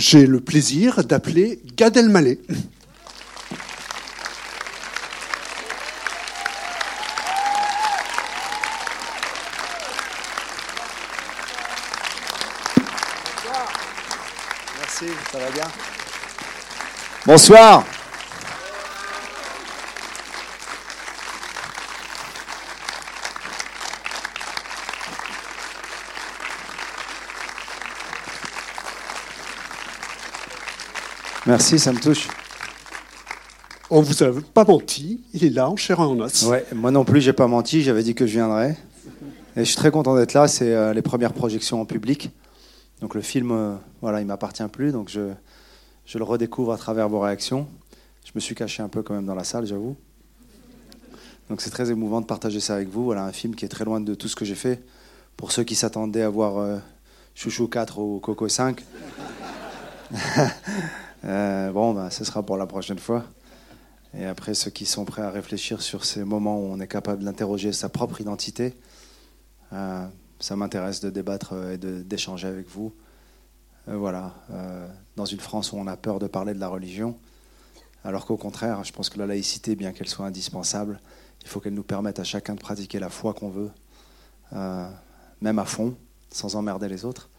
j'ai le plaisir d'appeler Gad Elmaleh. Merci, ça va bien? Bonsoir. Merci, ça me touche. On vous a pas menti, il est là en chair et en os. Ouais, moi non plus, j'ai pas menti, j'avais dit que je viendrais. Et je suis très content d'être là, c'est euh, les premières projections en public. Donc le film, euh, voilà, il m'appartient plus, donc je, je le redécouvre à travers vos réactions. Je me suis caché un peu quand même dans la salle, j'avoue. Donc c'est très émouvant de partager ça avec vous. Voilà, un film qui est très loin de tout ce que j'ai fait. Pour ceux qui s'attendaient à voir euh, Chouchou 4 ou Coco 5. Euh, bon, ben, ce sera pour la prochaine fois. Et après, ceux qui sont prêts à réfléchir sur ces moments où on est capable d'interroger sa propre identité, euh, ça m'intéresse de débattre et d'échanger avec vous. voilà, dans une France où on a peur de parler de la religion, alors qu'au contraire, je pense que la laïcité, bien qu'elle soit indispensable, il faut qu'elle nous permette à chacun de pratiquer la foi qu'on veut, même à fond, sans emmerder les autres.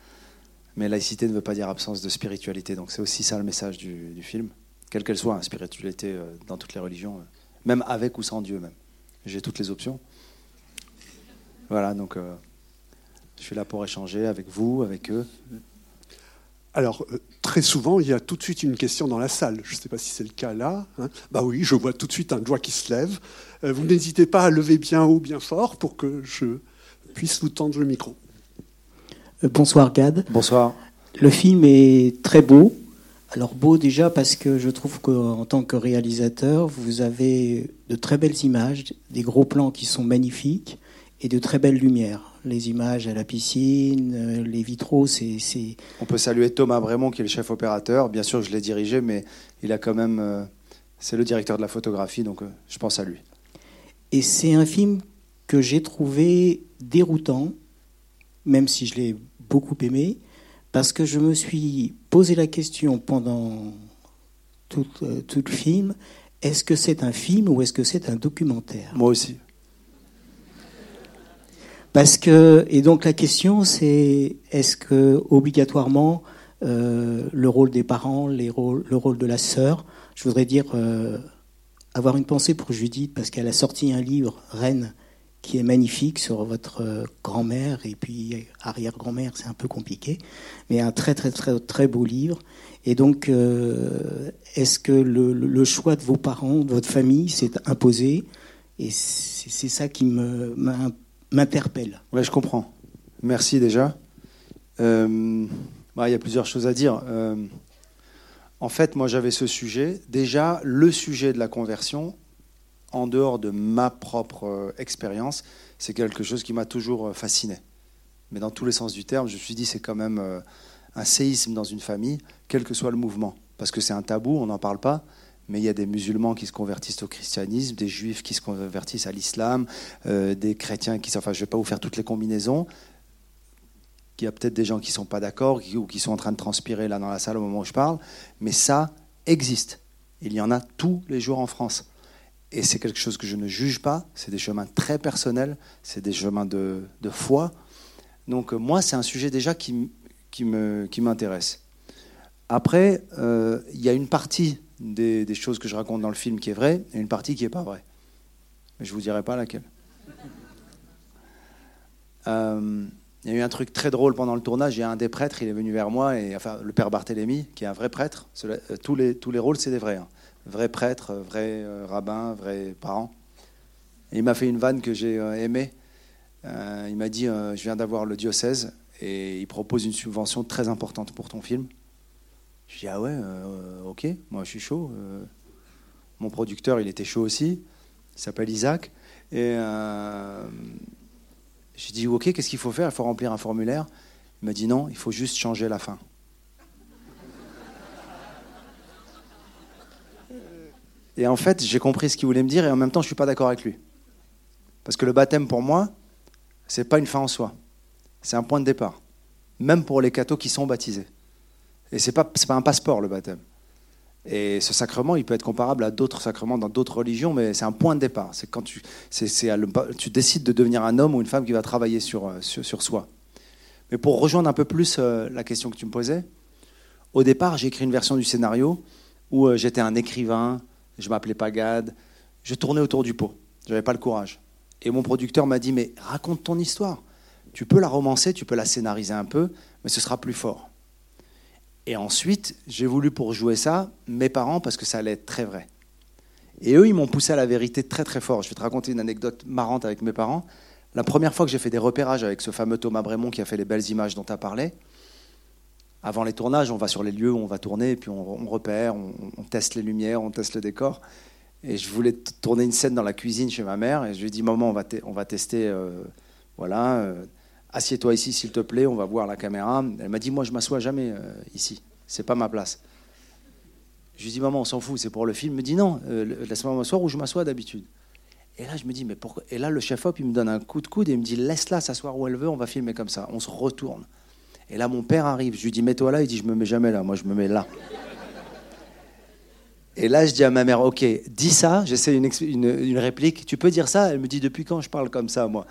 Mais laïcité ne veut pas dire absence de spiritualité. Donc c'est aussi ça le message du, film, quelle qu'elle soit, hein, spiritualité euh, dans toutes les religions, euh, même avec ou sans Dieu même. J'ai toutes les options. Voilà, donc euh, je suis là pour échanger avec vous, avec eux. Alors, très souvent, il y a tout de suite une question dans la salle. Je ne sais pas si c'est le cas là. Hein. Bah oui, je vois tout de suite un doigt qui se lève. vous n'hésitez pas à lever bien haut, bien fort pour que je puisse vous tendre le micro. Euh, bonsoir Gad. Bonsoir. Le film est très beau. Alors beau déjà parce que je trouve qu'en tant que réalisateur, vous avez de très belles images, des gros plans qui sont magnifiques et de très belles lumières. Les images à la piscine, euh, les vitraux, c'est... On peut saluer Thomas Brémond qui est le chef opérateur. Bien sûr, je l'ai dirigé, mais il a quand même... Euh, c'est le directeur de la photographie, donc je pense à lui. Et c'est un film que j'ai trouvé déroutant, même si je l'ai beaucoup aimé parce que je me suis posé la question pendant tout, euh, tout le film est-ce que c'est un film ou est-ce que c'est un documentaire? Moi aussi. Parce que et donc la question c'est est-ce que obligatoirement euh, le rôle des parents, les rôles, le rôle de la sœur, je voudrais dire euh, avoir une pensée pour Judith parce qu'elle a sorti un livre Reine qui est magnifique sur votre euh, grand-mère et puis arrière-grand-mère, c'est un peu compliqué, mais un très très très très beau livre. Et donc, euh, est-ce que le, choix de vos parents, de votre famille, s'est imposé Et c'est ça qui m'interpelle. Oui, je comprends. Merci déjà. Euh, bah, il y a plusieurs choses à dire. en fait, moi, j'avais ce sujet. Déjà, le sujet de la conversion, en dehors de ma propre euh, expérience, c'est quelque chose qui m'a toujours euh, fasciné. Mais dans tous les sens du terme, je me suis dit c'est quand même euh, un séisme dans une famille, quel que soit le mouvement. Parce que c'est un tabou, on n'en parle pas, mais il y a des musulmans qui se convertissent au christianisme, des juifs qui se convertissent à l'islam, des chrétiens qui... Enfin, je ne vais pas vous faire toutes les combinaisons. Il y a peut-être des gens qui ne sont pas d'accord ou qui sont en train de transpirer là dans la salle au moment où je parle, mais ça existe. Il y en a tous les jours en France. Et c'est quelque chose que je ne juge pas, c'est des chemins très personnels, c'est des chemins de, foi. Donc euh, moi, c'est un sujet déjà qui, qui m'intéresse. Qui Après, euh, il y a une partie des, des, choses que je raconte dans le film qui est vraie et une partie qui n'est pas vraie. Mais je ne vous dirai pas laquelle. Euh, il y a eu un truc très drôle pendant le tournage. Il y a un des prêtres, il est venu vers moi, et, le père Barthélemy, qui est un vrai prêtre. tous, les, tous les rôles, c'est des vrais. Hein vrai prêtre, vrai euh, rabbin, vrai parent. il m'a fait une vanne que j'ai euh, aimée. Euh, il m'a dit Je viens d'avoir le diocèse et il propose une subvention très importante pour ton film. Je dis Ah ouais, ok, moi je suis chaud. mon producteur, il était chaud aussi. Il s'appelle Isaac. Et j'ai dit Ok, qu'est-ce qu'il faut faire? Il faut remplir un formulaire. Il m'a dit Non, il faut juste changer la fin. Et en fait, j'ai compris ce qu'il voulait me dire et en même temps, je ne suis pas d'accord avec lui. Parce que le baptême, pour moi, ce n'est pas une fin en soi. C'est un point de départ. Même pour les cathos qui sont baptisés. Et c'est pas c'est pas un passeport le baptême. Et ce sacrement, il peut être comparable à d'autres sacrements dans d'autres religions, mais c'est un point de départ. C'est quand tu, c'est, tu décides de devenir un homme ou une femme qui va travailler sur, euh, sur, sur soi. Mais pour rejoindre un peu plus euh, la question que tu me posais, au départ, j'ai écrit une version du scénario où euh, j'étais un écrivain, je m'appelais pas Gad, je tournais autour du pot, j'avais pas le courage. Et mon producteur m'a dit mais raconte ton histoire. Tu peux la romancer, tu peux la scénariser un peu, mais ce sera plus fort. Et ensuite, j'ai voulu pour jouer ça mes parents parce que ça allait être très vrai. Et eux, ils m'ont poussé à la vérité très très fort. Je vais te raconter une anecdote marrante avec mes parents. La première fois que j'ai fait des repérages avec ce fameux Thomas Brémond qui a fait les belles images dont tu as parlé, avant les tournages, on va sur les lieux où on va tourner, puis on, repère, on, teste les lumières, on teste le décor. Et je voulais tourner une scène dans la cuisine chez ma mère, et je lui ai dit, maman, on va, on va tester, euh, voilà, euh, assieds-toi ici s'il te plaît, on va voir la caméra. Elle m'a dit, moi je m'assois jamais euh, ici, c'est pas ma place. Je lui ai dit, maman, on s'en fout, c'est pour le film. Elle me dit, non, euh, laisse-moi m'asseoir où je m'assois d'habitude. Et là, je me dis, mais pourquoi? Et là, le chef-op, il me donne un coup de coude et il me dit, laisse-la s'asseoir où elle veut, on va filmer comme ça. On se retourne. Et là, mon père arrive. Je lui dis, mets-toi là. Il dit, je me mets jamais là. Moi, je me mets là. Et là, je dis à ma mère, ok, dis ça. J'essaie une, réplique. Tu peux dire ça? Elle me dit, depuis quand je parle comme ça, moi?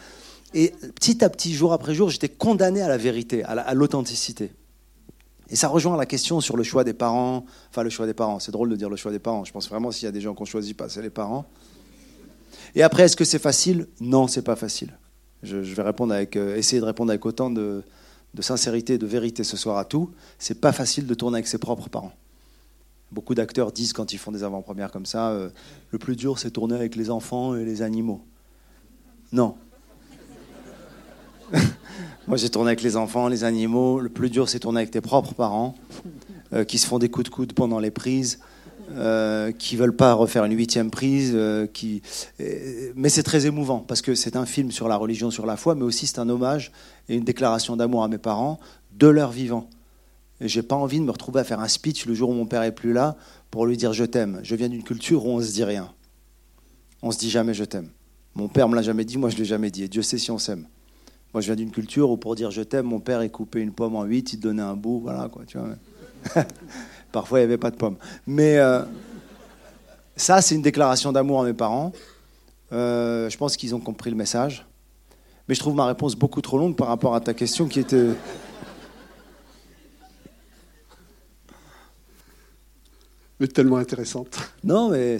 Et petit à petit, jour après jour, j'étais condamné à la vérité, à l'authenticité. Et ça rejoint la question sur le choix des parents. Enfin, le choix des parents. C'est drôle de dire le choix des parents. Je pense vraiment s'il y a des gens qu'on choisit pas, c'est les parents. Et après, est-ce que c'est facile? Non, c'est pas facile. Je, vais répondre avec, euh, essayer de répondre avec autant de, sincérité et de vérité ce soir à tout. C'est pas facile de tourner avec ses propres parents. Beaucoup d'acteurs disent quand ils font des avant-premières comme ça, euh, le plus dur c'est tourner avec les enfants et les animaux. Non, Moi, j'ai tourné avec les enfants, les animaux. Le plus dur, c'est tourner avec tes propres parents, euh, qui se font des coups de coude pendant les prises, euh, qui veulent pas refaire une huitième prise. Euh, qui... Mais c'est très émouvant, parce que c'est un film sur la religion, sur la foi, mais aussi c'est un hommage et une déclaration d'amour à mes parents de leur vivant. Et j'ai pas envie de me retrouver à faire un speech le jour où mon père est plus là pour lui dire je t'aime. Je viens d'une culture où on se dit rien. On se dit jamais je t'aime. Mon père me l'a jamais dit, moi je l'ai jamais dit. Et Dieu sait si on s'aime. Moi, je viens d'une culture où pour dire je t'aime, mon père il coupait une pomme en huit, il donnait un bout, voilà quoi, tu vois. Parfois, il n'y avait pas de pomme. Mais euh, ça, c'est une déclaration d'amour à mes parents. Euh, je pense qu'ils ont compris le message. Mais je trouve ma réponse beaucoup trop longue par rapport à ta question qui était. Mais tellement intéressante. Non, mais.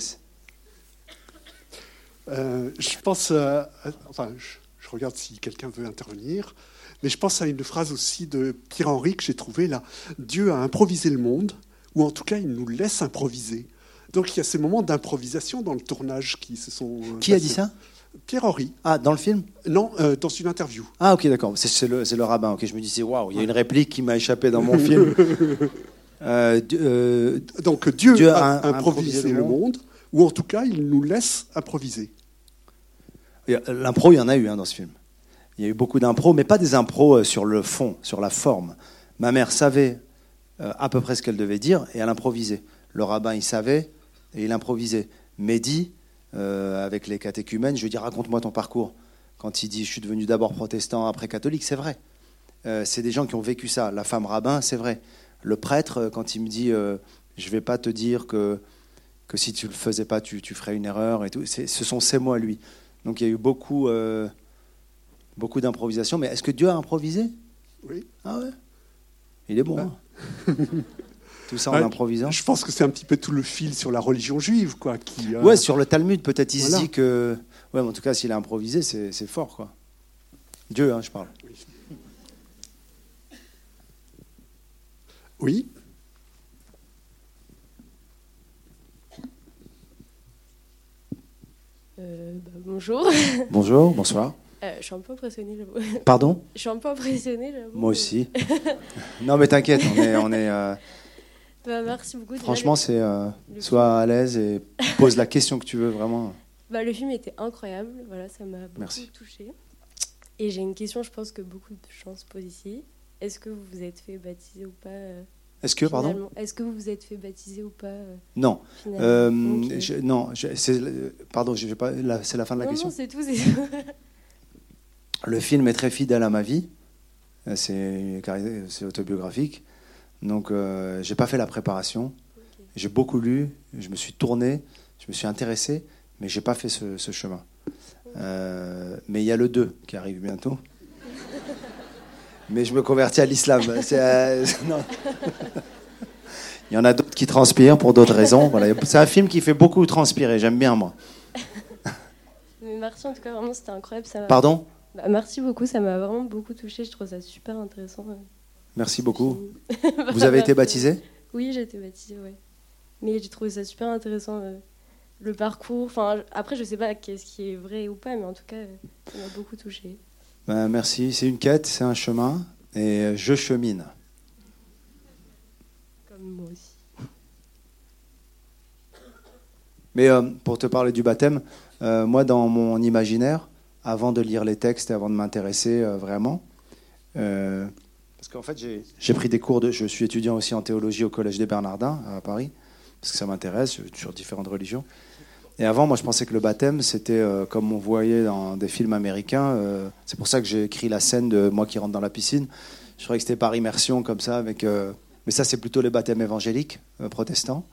Euh, je pense. enfin, je regarde si quelqu'un veut intervenir. Mais je pense à une phrase aussi de Pierre-Henri que j'ai trouvée là. Dieu a improvisé le monde, ou en tout cas, il nous laisse improviser. Donc il y a ces moments d'improvisation dans le tournage qui se sont. Euh, qui a dit ça? Pierre-Henri. Ah, dans le film? Non, euh, dans une interview. Ah, ok, d'accord. C'est le, le, rabbin. Ok, je me disais, waouh, il y a une réplique qui m'a échappé dans mon film. Euh, Donc Dieu, a, improvisé, le monde, ou en tout cas, il nous laisse improviser. L'impro, il y en a eu hein, dans ce film. Il y a eu beaucoup d'impro, mais pas des impros sur le fond, sur la forme. Ma mère savait à peu près ce qu'elle devait dire et elle improvisait. Le rabbin, il savait et il improvisait. Mehdi, euh, avec les catéchumènes, je lui dis raconte-moi ton parcours. Quand il dit je suis devenu d'abord protestant, après catholique, c'est vrai. c'est des gens qui ont vécu ça. La femme rabbin, c'est vrai. Le prêtre, quand il me dit je ne vais pas te dire que, que si tu ne le faisais pas, tu, tu ferais une erreur et tout, ce sont ces mots à lui. Donc il y a eu beaucoup, euh, beaucoup d'improvisation. Mais est-ce que Dieu a improvisé? Oui. Ah ouais? Il est bon. Hein. tout ça en improvisant. Je pense que c'est un petit peu tout le fil sur la religion juive, quoi. Qui, Ouais, sur le Talmud, peut-être il se dit que. Ouais, en tout cas, s'il a improvisé, c'est fort, quoi. Dieu, hein, je parle. Oui. Euh, bah, bonjour. Bonjour, bonsoir. Euh, je suis un peu impressionnée, Pardon? Je suis un peu impressionnée, Moi aussi. non, mais t'inquiète, on est. On est euh, bah, merci beaucoup. Franchement, c'est. sois à l'aise et pose la question que tu veux, vraiment. Bah, le film était incroyable, voilà, ça m'a beaucoup touchée. Et j'ai une question, je pense que beaucoup de gens se posent ici. Est-ce que vous vous êtes fait baptiser ou pas est-ce que, pardon? Est-ce que vous vous êtes fait baptiser ou pas euh, Non. Euh, non, c'est, pardon, pas, c'est la fin de la question Non, c'est tout. Le film est très fidèle à ma vie. C'est, c'est autobiographique. Donc, euh, j'ai pas fait la préparation. J'ai beaucoup lu, je me suis tourné, je me suis intéressé, mais j'ai pas fait ce, chemin. Euh, mais il y a le 2 qui arrive bientôt. mais je me convertis à l'islam. Euh, il y en a d'autres qui transpirent pour d'autres raisons. Voilà. C'est un film qui fait beaucoup transpirer. J'aime bien, moi. merci, en tout cas, vraiment, c'était incroyable. Ça Pardon? Bah, Merci beaucoup, ça m'a vraiment beaucoup touché. Je trouve ça super intéressant. Merci beaucoup. Vous avez été baptisé Oui, j'ai été baptisé, oui. Mais j'ai trouvé ça super intéressant, euh, le parcours. Enfin, après, je sais pas qu'est-ce qui est vrai ou pas, mais en tout cas, ça m'a beaucoup touché. Ben, merci. C'est une quête, c'est un chemin, et je chemine. Comme moi aussi. Mais euh, pour te parler du baptême, euh, moi, dans mon imaginaire, avant de lire les textes et avant de m'intéresser vraiment, parce qu'en fait, j'ai pris des cours de. Je suis étudiant aussi en théologie au Collège des Bernardins à Paris, parce que ça m'intéresse, sur différentes religions. Et avant, moi, je pensais que le baptême, c'était euh, comme on voyait dans des films américains. Euh, c'est pour ça que j'ai écrit la scène de moi qui rentre dans la piscine. Je croyais que c'était par immersion, comme ça. Euh, mais ça, c'est plutôt les baptêmes évangéliques, protestants.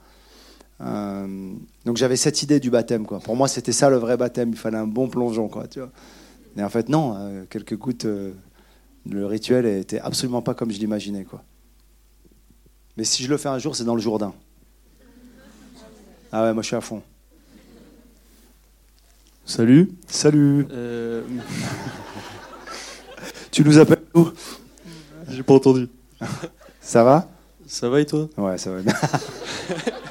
Donc j'avais cette idée du baptême, quoi. Pour moi, c'était ça le vrai baptême. Il fallait un bon plongeon, quoi. Tu vois. Et en fait, non. quelques gouttes le rituel était absolument pas comme je l'imaginais. quoi. Mais si je le fais un jour, c'est dans le Jourdain. Ah ouais, moi je suis à fond. Salut. Salut. Euh, tu nous appelles où J'ai pas entendu. Ça va? Ça va et toi? Ouais, ça va bien.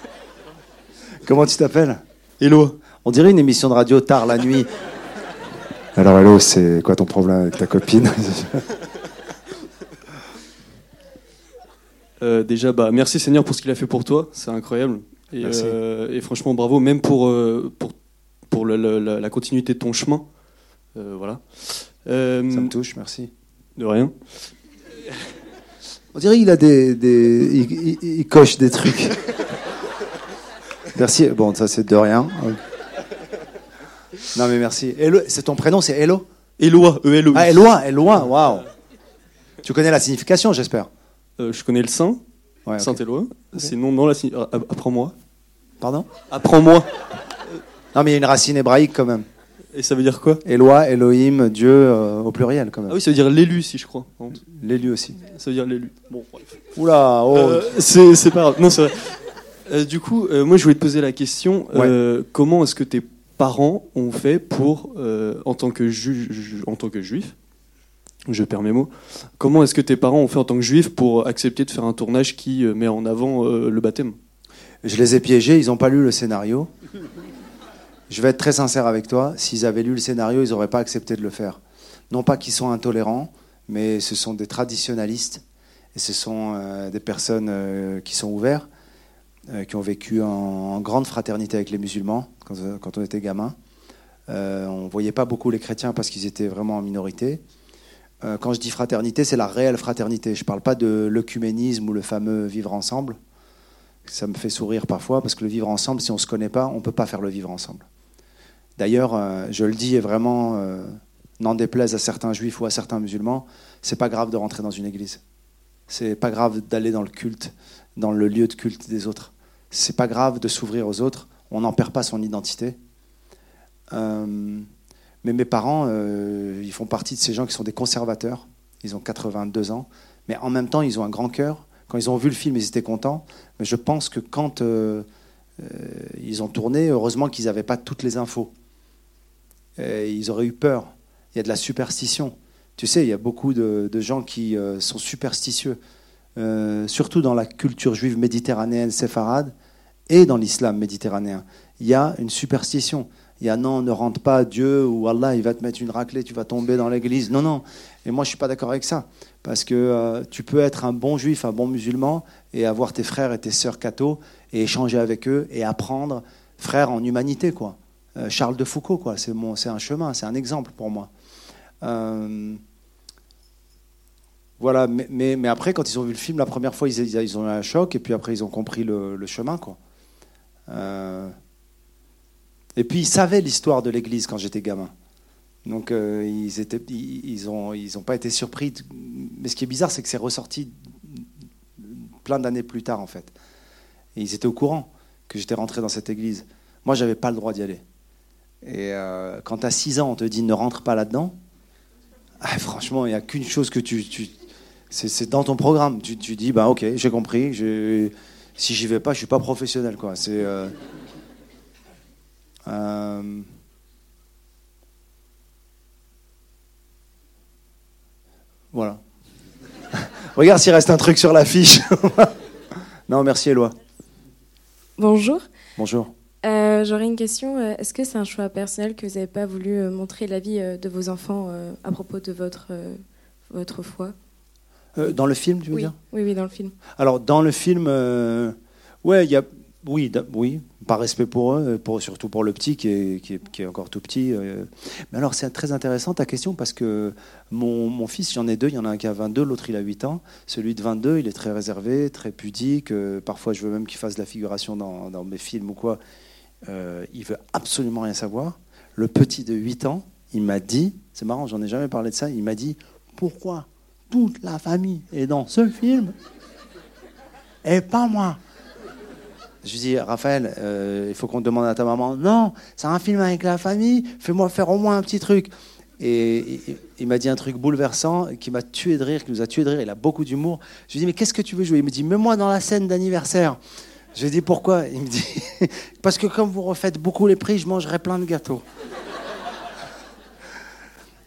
Comment tu t'appelles Hello. On dirait une émission de radio tard la nuit. Alors hello, c'est quoi ton problème avec ta copine Euh, déjà, bah, merci Seigneur pour ce qu'il a fait pour toi, c'est incroyable. Et, euh, franchement, bravo, même pour, euh, pour, pour la, continuité de ton chemin. voilà. Ça me touche, merci. De rien. On dirait qu'il a des, des il, coche des trucs. merci. Bon, ça c'est de rien. Non mais merci. C'est ton prénom, c'est Elo Eloi, e l Ah, Eloi, Eloi, waouh. Tu connais la signification, j'espère? Euh, je connais le Saint, Saint-Éloi. Sinon, non, la euh, apprends-moi. Pardon? Apprends-moi. Non, mais il y a une racine hébraïque quand même. Et ça veut dire quoi? Eloi, Elohim, Dieu euh, au pluriel quand même. Ah oui, ça veut dire l'élu, si je crois. L'élu aussi. Ça veut dire l'élu. Bon, bref. Oula, oh. c'est pas grave. Non, c'est vrai. Du coup, moi, je voulais te poser la question comment est-ce que tes parents ont fait pour, en tant que juge, en tant que juif, je perds mes mots. Comment est-ce que tes parents ont fait en tant que juifs pour accepter de faire un tournage qui euh, met en avant euh, le baptême? Je les ai piégés, ils n'ont pas lu le scénario. Je vais être très sincère avec toi, s'ils avaient lu le scénario, ils n'auraient pas accepté de le faire. Non pas qu'ils sont intolérants, mais ce sont des traditionalistes et ce sont euh, des personnes qui sont ouvertes, qui ont vécu en, grande fraternité avec les musulmans quand, quand on était gamin. on ne voyait pas beaucoup les chrétiens parce qu'ils étaient vraiment en minorité. Euh, quand je dis fraternité, c'est la réelle fraternité. Je ne parle pas de l'œcuménisme ou le fameux vivre ensemble. Ça me fait sourire parfois parce que le vivre ensemble, si on ne se connaît pas, on ne peut pas faire le vivre ensemble. D'ailleurs, euh, je le dis et vraiment, euh, n'en déplaise à certains juifs ou à certains musulmans, c'est pas grave de rentrer dans une église. C'est pas grave d'aller dans le culte, dans le lieu de culte des autres. C'est pas grave de s'ouvrir aux autres. On n'en perd pas son identité. Mais mes parents, euh, ils font partie de ces gens qui sont des conservateurs. Ils ont 82 ans. Mais en même temps, ils ont un grand cœur. Quand ils ont vu le film, ils étaient contents. Mais je pense que quand euh, euh, ils ont tourné, heureusement qu'ils n'avaient pas toutes les infos. ils auraient eu peur. Il y a de la superstition. Tu sais, il y a beaucoup de, de gens qui sont superstitieux, surtout dans la culture juive méditerranéenne séfarade et dans l'islam méditerranéen. Il y a une superstition. Il y a non, ne rentre pas, Dieu ou Allah, il va te mettre une raclée, tu vas tomber dans l'église. Non, non. Et moi, je ne suis pas d'accord avec ça. Parce que euh, tu peux être un bon juif, un bon musulman, et avoir tes frères et tes sœurs cathos, et échanger avec eux, et apprendre, frère en humanité, quoi. Euh, Charles de Foucault, quoi. C'est, c'est un chemin, c'est un exemple pour moi. Euh, voilà, mais, mais, après, quand ils ont vu le film, la première fois, ils, ils ont eu un choc, et puis après, ils ont compris le, le chemin, quoi. Et puis ils savaient l'histoire de l'Église quand j'étais gamin. Donc euh, ils ils ont, pas été surpris. Mais ce qui est bizarre, c'est que c'est ressorti plein d'années plus tard, en fait. Et ils étaient au courant que j'étais rentré dans cette église. Moi, j'avais pas le droit d'y aller. Et euh, quand as 6 ans, on te dit ne rentre pas là-dedans. Ah, franchement, il n'y a qu'une chose que tu. tu c'est dans ton programme. Tu, tu dis, bah ok, j'ai compris. Si j'y vais pas, je suis pas professionnel. Quoi. C'est. Euh, euh, voilà. Regarde s'il reste un truc sur l'affiche. non, merci Eloi. Bonjour. Bonjour. Euh, j'aurais une question. Est-ce que c'est un choix personnel que vous n'avez pas voulu montrer la vie de vos enfants à propos de votre, votre foi? Dans le film, tu veux dire? Oui, oui, dans le film. Alors, dans le film, ouais, il y a oui, oui, par respect pour eux, pour, surtout pour le petit qui est, qui est, qui est encore tout petit. Mais alors, c'est très intéressant ta question parce que mon, mon fils, j'en ai deux. Il y en a un qui a 22, l'autre il a 8 ans. Celui de 22, il est très réservé, très pudique. parfois, je veux même qu'il fasse de la figuration dans, dans mes films ou quoi. Euh, il veut absolument rien savoir. Le petit de 8 ans, il m'a dit, c'est marrant, j'en ai jamais parlé de ça, il m'a dit pourquoi? Toute la famille est dans ce film et pas moi. Je lui dis, Raphaël, euh, il faut qu'on demande à ta maman. Non, c'est un film avec la famille, fais-moi faire au moins un petit truc. Et il, m'a dit un truc bouleversant qui m'a tué de rire, qui nous a tué de rire. Il a beaucoup d'humour. Je lui dis, mais qu'est-ce que tu veux jouer? Il me dit, mets-moi dans la scène d'anniversaire. J'ai dit pourquoi? Il me dit parce que comme vous refaites beaucoup les prix, je mangerai plein de gâteaux.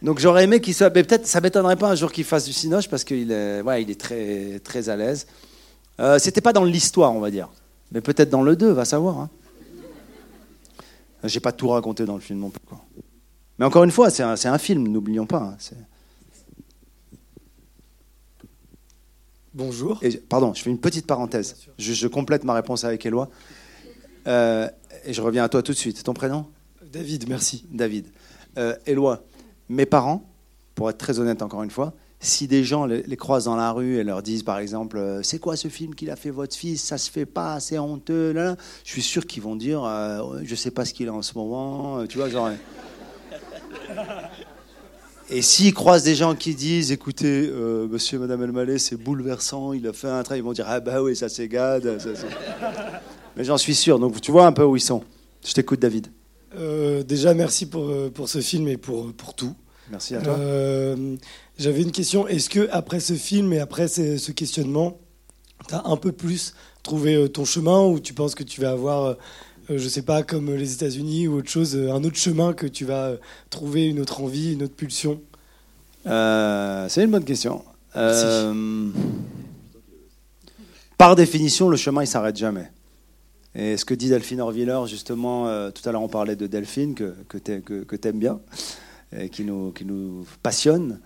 Donc j'aurais aimé qu'il soit, mais peut-être ça m'étonnerait pas un jour qu'il fasse du cinoche parce qu'il est, ouais, il est très très à l'aise. Euh, C'était pas dans l'histoire, on va dire, mais peut-être dans le 2, va savoir. Hein. J'ai pas tout raconté dans le film non plus. Mais encore une fois, c'est un, un, film, n'oublions pas. Hein, Bonjour. Et, pardon, je fais une petite parenthèse. Je, complète ma réponse avec Eloi. Euh, et je reviens à toi tout de suite. Ton prénom? David, merci. David. Euh, Eloi, mes parents, pour être très honnête encore une fois, si des gens les, croisent dans la rue et leur disent par exemple euh, c'est quoi ce film qu'il a fait votre fils? Ça se fait pas c'est honteux là, je suis sûr qu'ils vont dire euh, je sais pas ce qu'il a en ce moment tu vois genre et s'ils croisent des gens qui disent, écoutez, euh, monsieur et madame Elmaleh, c'est bouleversant, il a fait un travail, ils vont dire, ah bah oui, ça c'est. Mais j'en suis sûr, donc tu vois un peu où ils sont. Je t'écoute, David. Euh, déjà, merci pour, euh, pour ce film et pour, pour tout. Merci à toi. J'avais une question. Est-ce que après ce film et après ce, questionnement, tu as un peu plus trouvé ton chemin ou tu penses que tu vas avoir euh, je sais pas, comme les États-Unis ou autre chose, euh, un autre chemin que tu vas euh, trouver, une autre envie, une autre pulsion? C'est une bonne question. par définition, le chemin, il s'arrête jamais. Et ce que dit Delphine Orviller, justement, tout à l'heure on parlait de Delphine, que, que tu aimes bien, et qui nous, qui nous passionne.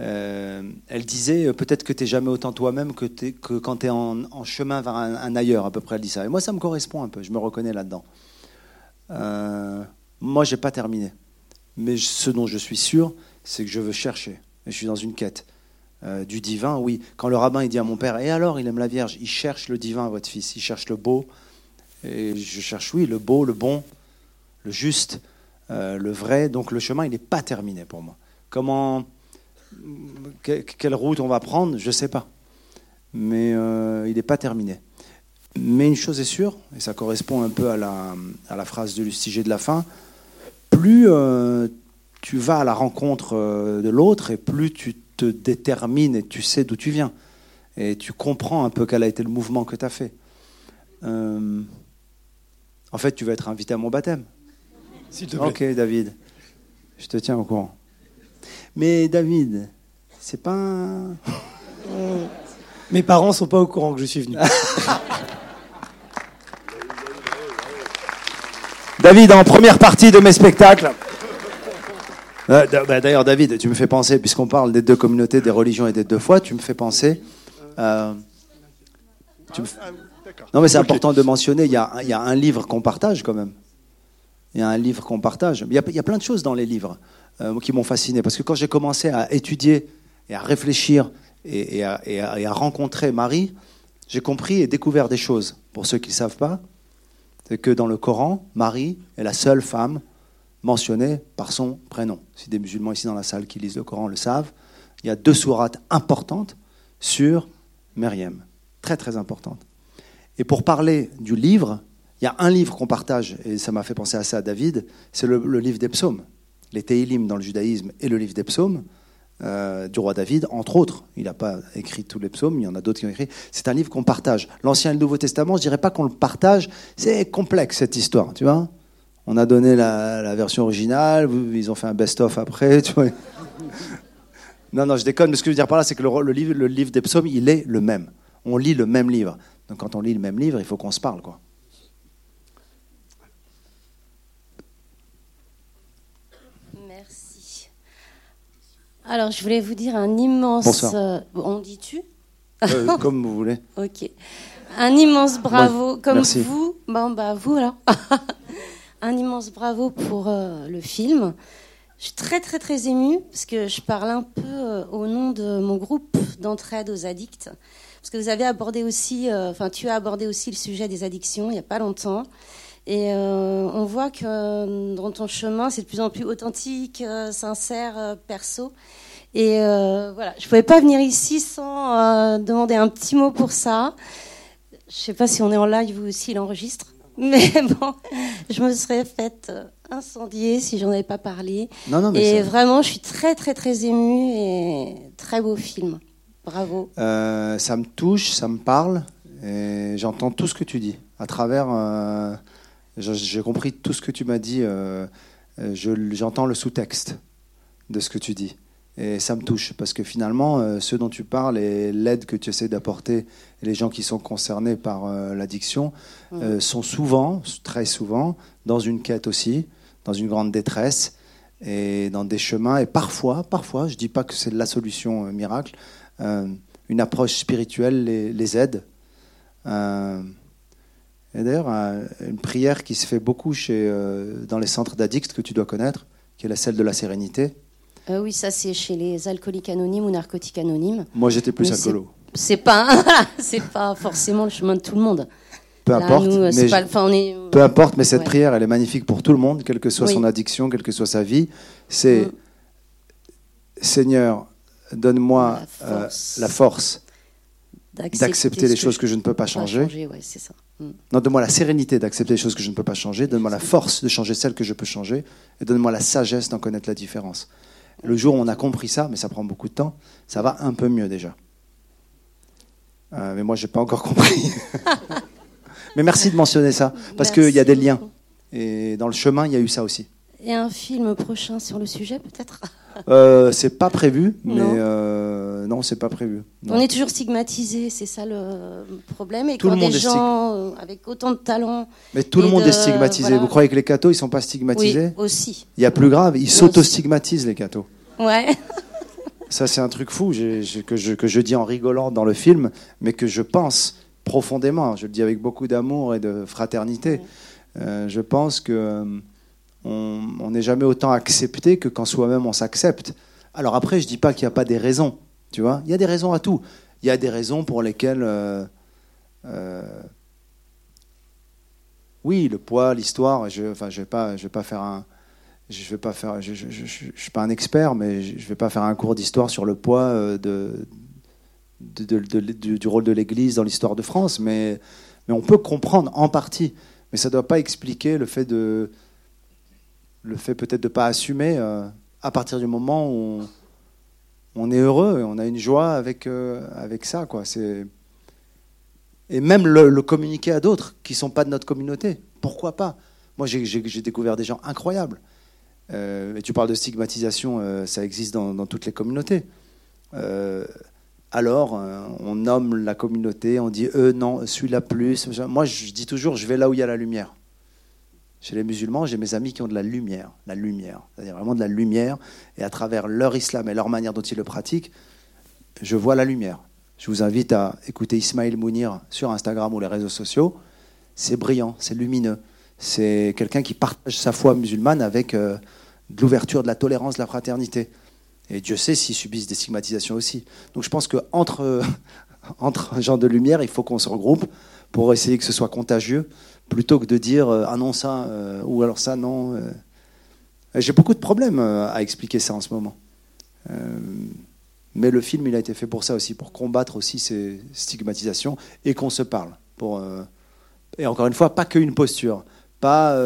Euh, elle disait euh, peut-être que tu n'es jamais autant toi-même que, que, quand tu es en, chemin vers un, ailleurs, à peu près, elle dit ça. Et moi, ça me correspond un peu, je me reconnais là-dedans. Euh, moi, j'ai pas terminé. Mais ce dont je suis sûr, c'est que je veux chercher. Et je suis dans une quête. Euh, du divin, oui. Quand le rabbin il dit à mon père, et alors, il aime la Vierge, il cherche le divin, votre fils, il cherche le beau. Et je cherche, oui, le beau, le bon, le juste, le vrai. Donc le chemin, il n'est pas terminé pour moi. Comment quelle route on va prendre, je ne sais pas. Mais euh, il n'est pas terminé. Mais une chose est sûre, et ça correspond un peu à la, à la phrase de Lustiger de la fin, plus euh, tu vas à la rencontre euh, de l'autre et plus tu te détermines et tu sais d'où tu viens. Et tu comprends un peu quel a été le mouvement que tu as fait. En fait, tu vas être invité à mon baptême. S'il te plaît. Ok, David. Je te tiens au courant. Mais David, c'est pas. Mes parents sont pas au courant que je suis venu. David, en première partie de mes spectacles. Euh, bah, d'ailleurs, David, tu me fais penser, puisqu'on parle des deux communautés, des religions et des deux fois, tu me fais penser. Euh, non, mais c'est important de mentionner, il y, a, il y, a, un livre qu'on partage quand même. Il y a un livre qu'on partage. Il y, a, il y a plein de choses dans les livres. Euh, qui m'ont fasciné. Parce que quand j'ai commencé à étudier et à réfléchir et, à, rencontrer Marie, j'ai compris et découvert des choses. Pour ceux qui ne savent pas, c'est que dans le Coran, Marie est la seule femme mentionnée par son prénom. Si des musulmans ici dans la salle qui lisent le Coran le savent, il y a deux sourates importantes sur Myriam. très très importante. Et pour parler du livre, il y a un livre qu'on partage, et ça m'a fait penser ça à David, c'est le, livre des psaumes. Les Teilim dans le judaïsme et le livre des psaumes euh, du roi David, entre autres. Il n'a pas écrit tous les psaumes, il y en a d'autres qui ont écrit. C'est un livre qu'on partage. L'Ancien et le Nouveau Testament, je dirais pas qu'on le partage, c'est complexe cette histoire, tu vois. On a donné la, version originale, ils ont fait un best-of après, tu vois. Non, non, je déconne, mais ce que je veux dire par là, c'est que le livre des psaumes, il est le même. On lit le même livre. Donc quand on lit le même livre, il faut qu'on se parle, quoi. Alors, je voulais vous dire un immense. Bonsoir. Euh, on dit-tu euh, Comme vous voulez. ok. Un immense bravo, comme vous. Bon, bah, vous alors. un immense bravo pour euh, le film. Je suis très, très, très émue parce que je parle un peu au nom de mon groupe d'entraide aux addicts. Parce que vous avez abordé aussi, enfin, tu as abordé aussi le sujet des addictions il n'y a pas longtemps. Et on voit que dans ton chemin, c'est de plus en plus authentique, sincère, perso. Et euh, voilà, je ne pouvais pas venir ici sans euh, demander un petit mot pour ça. Je ne sais pas si on est en live ou s'il enregistre. Mais bon, je me serais faite euh, incendier si j'en avais pas parlé. Non, non, mais et vraiment, je suis très, très, très émue et très beau film. Bravo. ça me touche, ça me parle et j'entends tout ce que tu dis. À travers, j'ai compris tout ce que tu m'as dit. j'entends le sous-texte de ce que tu dis. Et ça me touche parce que finalement, euh, ce dont tu parles et l'aide que tu essaies d'apporter, les gens qui sont concernés par euh, l'addiction, euh, sont souvent, très souvent, dans une quête aussi, dans une grande détresse et dans des chemins. Et parfois, parfois, je ne dis pas que c'est la solution miracle, une approche spirituelle les, les aide. et d'ailleurs, une prière qui se fait beaucoup chez, dans les centres d'addicts que tu dois connaître, qui est la celle de la sérénité. Euh, oui, ça c'est chez les alcooliques anonymes ou narcotiques anonymes. Moi j'étais plus alcoolo. C'est pas, c'est pas forcément le chemin de tout le monde. Peu importe. mais Peu importe, mais cette prière, elle est magnifique pour tout le monde, quelle que soit son addiction, quelle que soit sa vie. C'est mm. Seigneur, donne-moi la force, euh, d'accepter les choses que je ne peux pas changer. Mm. Non, donne-moi la sérénité d'accepter les choses que je ne peux pas changer. Donne-moi la force de changer celles que je peux changer. Et donne-moi la sagesse d'en connaître la différence. Le jour où on a compris ça, mais ça prend beaucoup de temps, ça va un peu mieux déjà. Euh, mais moi, je n'ai pas encore compris. mais merci de mentionner ça, parce qu'il y a des liens. Et dans le chemin, il y a eu ça aussi. Et un film prochain sur le sujet, peut-être? Euh, C'est pas prévu, mais non, euh, non c'est pas prévu. On est toujours stigmatisé, c'est ça le problème. Et tout quand le monde des gens euh, avec autant de talent. Mais tout le monde est stigmatisé. Vous croyez que les cathos, ils sont pas stigmatisés? Oui, aussi. Il y a plus grave, ils s'auto-stigmatisent, les cathos. Ouais. ça, c'est un truc fou que, je, que je dis en rigolant dans le film, mais que je pense profondément. Je le dis avec beaucoup d'amour et de fraternité. Euh, je pense que on n'est jamais autant accepté que quand soi-même on s'accepte. Alors après, je dis pas qu'il n'y a pas des raisons, tu vois. Il y a des raisons à tout. Il y a des raisons pour lesquelles, euh, euh, oui, le poids, l'histoire. Je, enfin, je vais pas, vais pas faire un, je vais pas faire, je, je, suis pas un expert, mais je vais pas faire un cours d'histoire sur le poids euh, de, du rôle de l'Église dans l'histoire de France, mais, mais on peut comprendre en partie. Mais ça ne doit pas expliquer le fait de le fait peut-être de ne pas assumer euh, à partir du moment où on, est heureux et on a une joie avec, euh, ça. Quoi. Et même le, communiquer à d'autres qui ne sont pas de notre communauté. Pourquoi pas? Moi, j'ai découvert des gens incroyables. Euh, et tu parles de stigmatisation, ça existe dans, dans, toutes les communautés. alors, on nomme la communauté, on dit eux, non, celui-là plus. Moi, je dis toujours, je vais là où il y a la lumière. Chez les musulmans, j'ai mes amis qui ont de la lumière, la lumière, c'est-à-dire vraiment de la lumière, et à travers leur islam et leur manière dont ils le pratiquent, je vois la lumière. Je vous invite à écouter Ismail Mounir sur Instagram ou les réseaux sociaux. C'est brillant, c'est lumineux. C'est quelqu'un qui partage sa foi musulmane avec euh, de l'ouverture, de la tolérance, de la fraternité. Et Dieu sait s'ils subissent des stigmatisations aussi. Donc je pense qu'entre entre gens de lumière, il faut qu'on se regroupe pour essayer que ce soit contagieux plutôt que de dire euh, ah non ça euh, ou alors ça non. Euh. J'ai beaucoup de problèmes à expliquer ça en ce moment. Mais le film, il a été fait pour ça aussi, pour combattre aussi ces stigmatisations et qu'on se parle. Pour, et encore une fois, pas qu'une posture, pas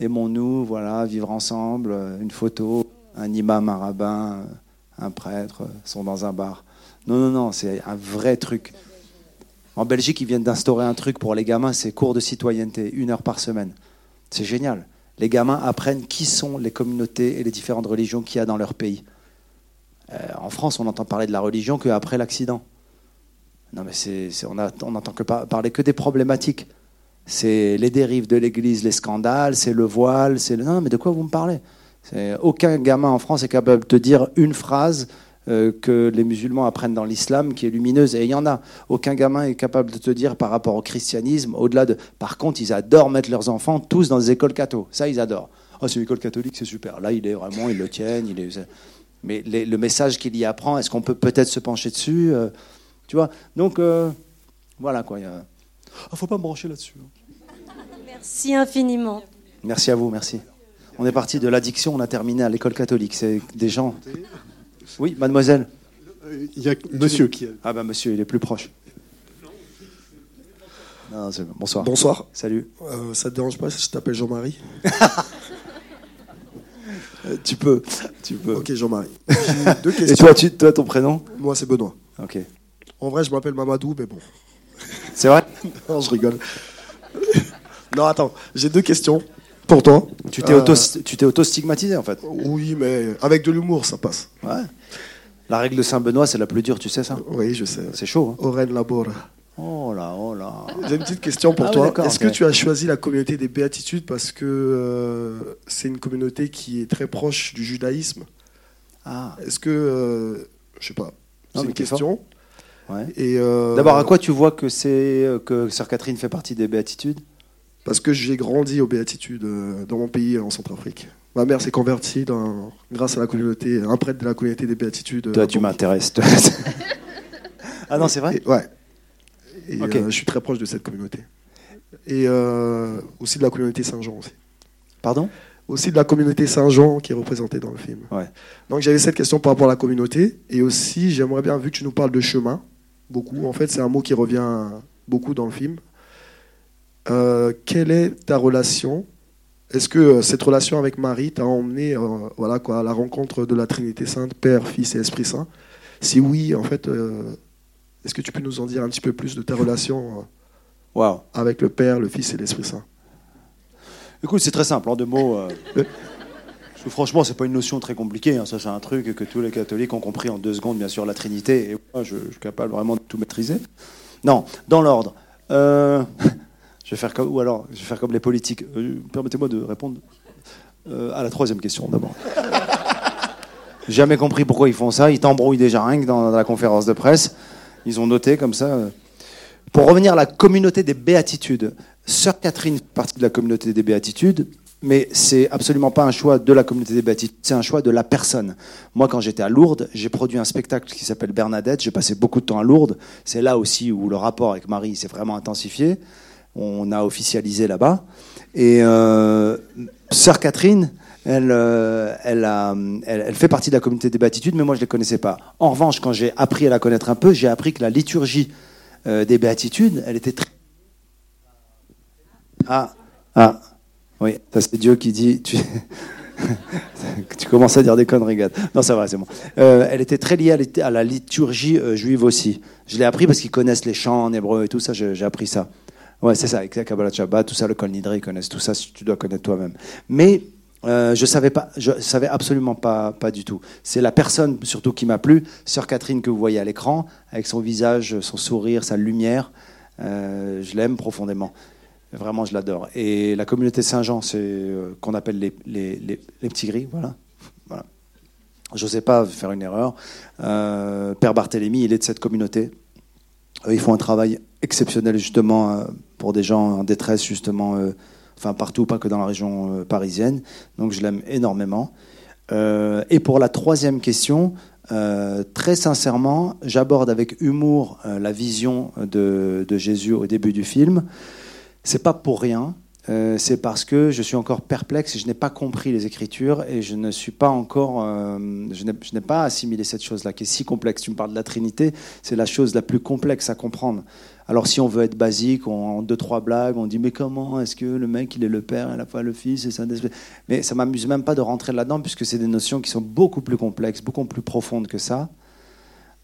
aimons-nous, voilà, vivre ensemble, une photo, un imam, un rabbin, un prêtre sont dans un bar. Non, non, non, c'est un vrai truc. En Belgique, ils viennent d'instaurer un truc pour les gamins, c'est cours de citoyenneté, une heure par semaine. C'est génial. Les gamins apprennent qui sont les communautés et les différentes religions qu'il y a dans leur pays. Euh, en France, on entend parler de la religion qu'après l'accident. Non, mais on n'entend que parler que des problématiques. C'est les dérives de l'Église, les scandales, c'est le voile, c'est le... Non, mais de quoi vous me parlez? Aucun gamin en France est capable de te dire une phrase euh, que les musulmans apprennent dans l'islam qui est lumineuse. Et il y en a. Aucun gamin est capable de te dire par rapport au christianisme, au-delà de. Par contre, ils adorent mettre leurs enfants tous dans des écoles catho. Ça, ils adorent. Oh, c'est une école catholique, c'est super. Là, il est vraiment, ils le tiennent. Il est... Mais le message qu'il y apprend, est-ce qu'on peut peut-être se pencher dessus euh, Tu vois? Donc, euh, voilà quoi. Il ne ah, faut pas me brancher là-dessus. Hein. Merci infiniment. Merci à vous, merci. On est parti de l'addiction, on a terminé à l'école catholique. C'est des gens. Oui, mademoiselle. Il y a monsieur qui. Est... Ah ben monsieur, il est plus proche. Non, Bonsoir. Bonsoir. Salut. Euh, ça te dérange pas si je t'appelle Jean-Marie Tu peux, tu peux. Ok, Jean-Marie. Deux questions. Et toi, toi, ton prénom? Moi, c'est Benoît. Ok. En vrai, je m'appelle Mamadou, mais bon. C'est vrai? Non, je rigole. non, attends, j'ai deux questions pour toi. Tu t'es auto, euh, auto-stigmatisé, en fait. Oui, mais avec de l'humour, ça passe. Ouais. La règle de Saint-Benoît, c'est la plus dure, tu sais ça Oui, je sais. C'est chaud. Hein. Oren Labora. Oh là, oh là. J'ai une petite question pour ah toi. Est-ce que tu as choisi la communauté des béatitudes parce que euh, c'est une communauté qui est très proche du judaïsme? Ah. Est-ce que, euh, je sais pas, c'est une question. Ouais. Et euh, D'abord, à quoi tu vois que c'est que Sœur Catherine fait partie des béatitudes? Parce que j'ai grandi aux béatitudes dans mon pays en Centrafrique. Ma mère s'est convertie dans, grâce à la communauté, un prêtre de la communauté des béatitudes. Toi, tu m'intéresses. ah non, c'est vrai. ouais. Et euh, je suis très proche de cette communauté. Et euh, aussi de la communauté Saint-Jean aussi. Pardon? Aussi de la communauté Saint-Jean qui est représentée dans le film. Ouais. Donc j'avais cette question par rapport à la communauté. Et aussi, j'aimerais bien, vu que tu nous parles de chemin, beaucoup, en fait, c'est un mot qui revient beaucoup dans le film. Euh, quelle est ta relation? Est-ce que cette relation avec Marie t'a emmené voilà, quoi, à la rencontre de la Trinité Sainte, Père, Fils et Esprit Saint? Si oui, en fait, est-ce que tu peux nous en dire un petit peu plus de ta relation euh, avec le Père, le Fils et l'Esprit Saint? Écoute, c'est très simple, en deux mots. Euh, parce que franchement, c'est pas une notion très compliquée. Hein. Ça, c'est un truc que tous les catholiques ont compris en deux secondes, bien sûr, la Trinité. Et moi, je, suis capable vraiment de tout maîtriser. Non, dans l'ordre. Euh, je vais faire comme, ou alors, je vais faire comme les politiques. Permettez-moi de répondre à la troisième question d'abord. Jamais compris pourquoi ils font ça. Ils t'embrouillent déjà rien que dans la conférence de presse. Ils ont noté comme ça. Pour revenir à la communauté des béatitudes, Sœur Catherine fait partie de la communauté des béatitudes, mais c'est absolument pas un choix de la communauté des béatitudes, c'est un choix de la personne. Moi, quand j'étais à Lourdes, j'ai produit un spectacle qui s'appelle Bernadette. J'ai passé beaucoup de temps à Lourdes. C'est là aussi où le rapport avec Marie s'est vraiment intensifié. On a officialisé là-bas. Et euh, Sœur Catherine, elle, euh, elle, fait partie de la communauté des béatitudes, mais moi je ne les connaissais pas. En revanche, quand j'ai appris à la connaître un peu, j'ai appris que la liturgie euh, des béatitudes, elle était très... Ah, ah, oui, c'est Dieu qui dit... Tu... tu commences à dire des conneries, gars. Non, ça va, c'est bon. Elle était très liée à la liturgie juive aussi. Je l'ai appris parce qu'ils connaissent les chants en hébreu et tout ça, j'ai appris ça. Ouais, c'est ça, la Kabbalah Shabbat, tout ça, le Kol Nidre, ils connaissent tout ça, tu dois connaître toi-même. Mais euh, je savais savais absolument pas, pas du tout. C'est la personne surtout qui m'a plu, Sœur Catherine que vous voyez à l'écran, avec son visage, son sourire, sa lumière. Euh, je l'aime profondément. Vraiment, je l'adore. Et la communauté Saint-Jean, c'est euh, qu'on appelle les, les, les, petits gris, voilà. voilà. n'osais pas faire une erreur. Père Barthélemy, il est de cette communauté. ils font un travail exceptionnel justement pour des gens en détresse justement enfin partout, pas que dans la région euh, parisienne. Donc je l'aime énormément. Euh, et pour la troisième question, euh, très sincèrement, j'aborde avec humour la vision de, Jésus au début du film. C'est pas pour rien. Euh, c'est parce que je suis encore perplexe et je n'ai pas compris les Écritures et je ne suis pas encore, euh, je n'ai pas assimilé cette chose-là qui est si complexe. Tu me parles de la Trinité, c'est la chose la plus complexe à comprendre. Alors si on veut être basique, on, en deux trois blagues, on dit mais comment est-ce que le mec il est le père et la fois le fils et ça Mais ça m'amuse même pas de rentrer là-dedans puisque c'est des notions qui sont beaucoup plus complexes, beaucoup plus profondes que ça.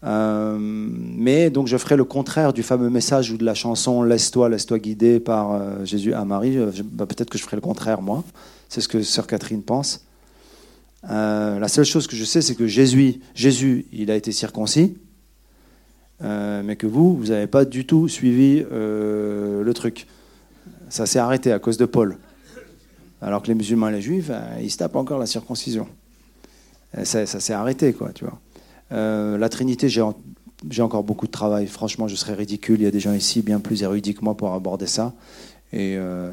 Euh, mais donc je ferai le contraire du fameux message ou de la chanson Laisse-toi, laisse-toi guider par euh, Jésus à Marie. Bah, peut-être que je ferai le contraire moi. C'est ce que sœur Catherine pense. Euh, la seule chose que je sais, c'est que Jésus, Jésus, il a été circoncis, mais que vous, vous n'avez pas du tout suivi le truc. Ça s'est arrêté à cause de Paul. Alors que les musulmans et les juifs, ils se tapent encore la circoncision. Ça s'est arrêté, quoi, tu vois. Euh, la Trinité, j'ai encore beaucoup de travail. Franchement, je serais ridicule. Il y a des gens ici bien plus érudits que moi pour aborder ça. Et euh,